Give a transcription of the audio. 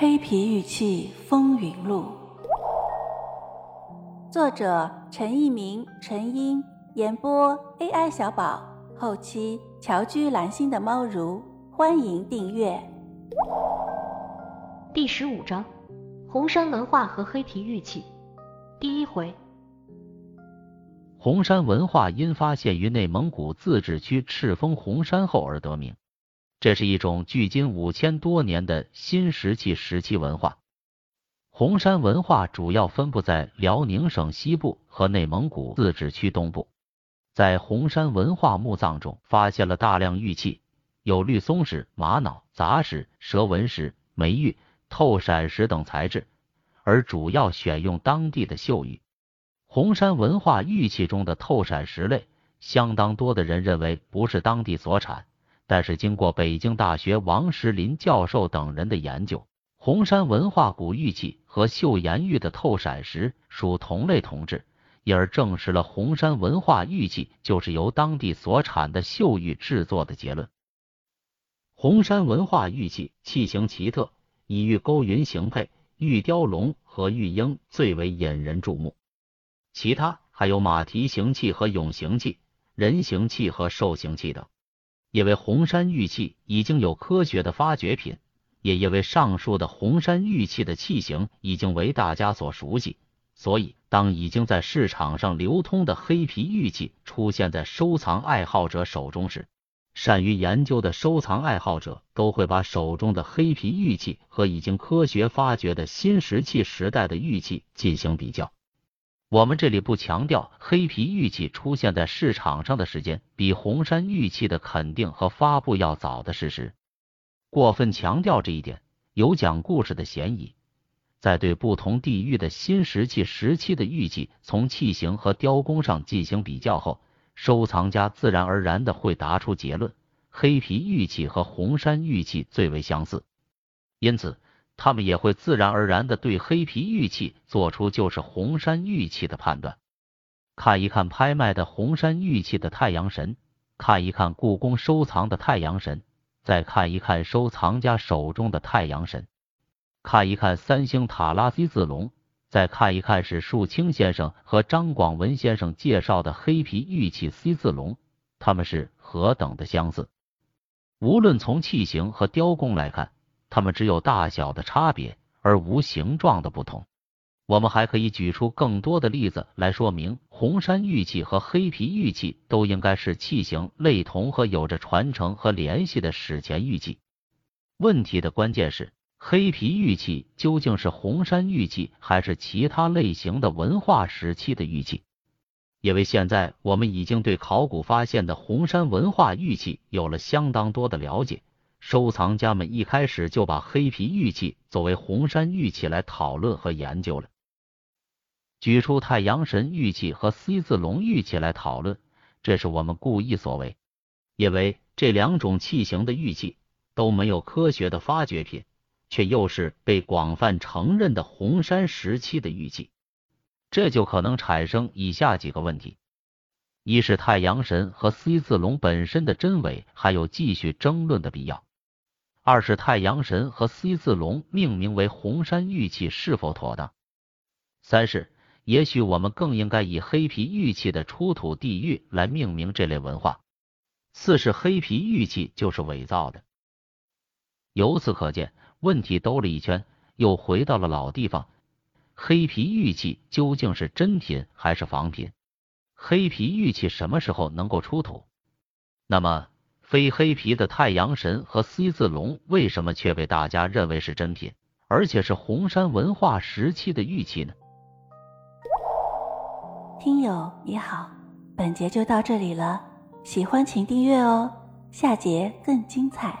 黑皮玉器风云录》，作者陈一鸣、陈英，演播 AI 小宝，后期乔居蓝心的猫如，欢迎订阅。第十五章：红山文化和黑皮玉器。第一回，红山文化因发现于内蒙古自治区赤峰红山后而得名。这是一种距今五千多年的新石器时期文化。红山文化主要分布在辽宁省西部和内蒙古自治区东部。在红山文化墓葬中，发现了大量玉器，有绿松石、玛瑙、杂石、蛇纹石、梅玉、透闪石等材质，而主要选用当地的岫玉。红山文化玉器中的透闪石类，相当多的人认为不是当地所产。但是，经过北京大学王石林教授等人的研究，红山文化古玉器和岫岩玉的透闪石属同类同质，因而证实了红山文化玉器就是由当地所产的岫玉制作的结论。红山文化玉器器形奇特，以玉勾云形配，玉雕龙和玉鹰最为引人注目，其他还有马蹄形器和俑形器、人形器和兽形器等。因为红山玉器已经有科学的发掘品，也因为上述的红山玉器的器型已经为大家所熟悉，所以当已经在市场上流通的黑皮玉器出现在收藏爱好者手中时，善于研究的收藏爱好者都会把手中的黑皮玉器和已经科学发掘的新石器时代的玉器进行比较。我们这里不强调黑皮玉器出现在市场上的时间比红山玉器的肯定和发布要早的事实，过分强调这一点有讲故事的嫌疑。在对不同地域的新石器时期的玉器从器型和雕工上进行比较后，收藏家自然而然的会答出结论：黑皮玉器和红山玉器最为相似，因此。他们也会自然而然的对黑皮玉器做出就是红山玉器的判断。看一看拍卖的红山玉器的太阳神，看一看故宫收藏的太阳神，再看一看收藏家手中的太阳神，看一看三星塔拉 C 字龙，再看一看史树清先生和张广文先生介绍的黑皮玉器 C 字龙，他们是何等的相似。无论从器型和雕工来看。它们只有大小的差别，而无形状的不同。我们还可以举出更多的例子来说明，红山玉器和黑皮玉器都应该是器型类同和有着传承和联系的史前玉器。问题的关键是，黑皮玉器究竟是红山玉器，还是其他类型的文化时期的玉器？因为现在我们已经对考古发现的红山文化玉器有了相当多的了解。收藏家们一开始就把黑皮玉器作为红山玉器来讨论和研究了。举出太阳神玉器和 C 字龙玉器来讨论，这是我们故意所为，因为这两种器型的玉器都没有科学的发掘品，却又是被广泛承认的红山时期的玉器，这就可能产生以下几个问题。一是太阳神和 C 字龙本身的真伪还有继续争论的必要；二是太阳神和 C 字龙命名为红山玉器是否妥当；三是也许我们更应该以黑皮玉器的出土地域来命名这类文化；四是黑皮玉器就是伪造的。由此可见，问题兜了一圈，又回到了老地方：黑皮玉器究竟是真品还是仿品？黑皮玉器什么时候能够出土？那么，非黑皮的太阳神和 C 字龙为什么却被大家认为是真品，而且是红山文化时期的玉器呢？听友你好，本节就到这里了，喜欢请订阅哦，下节更精彩。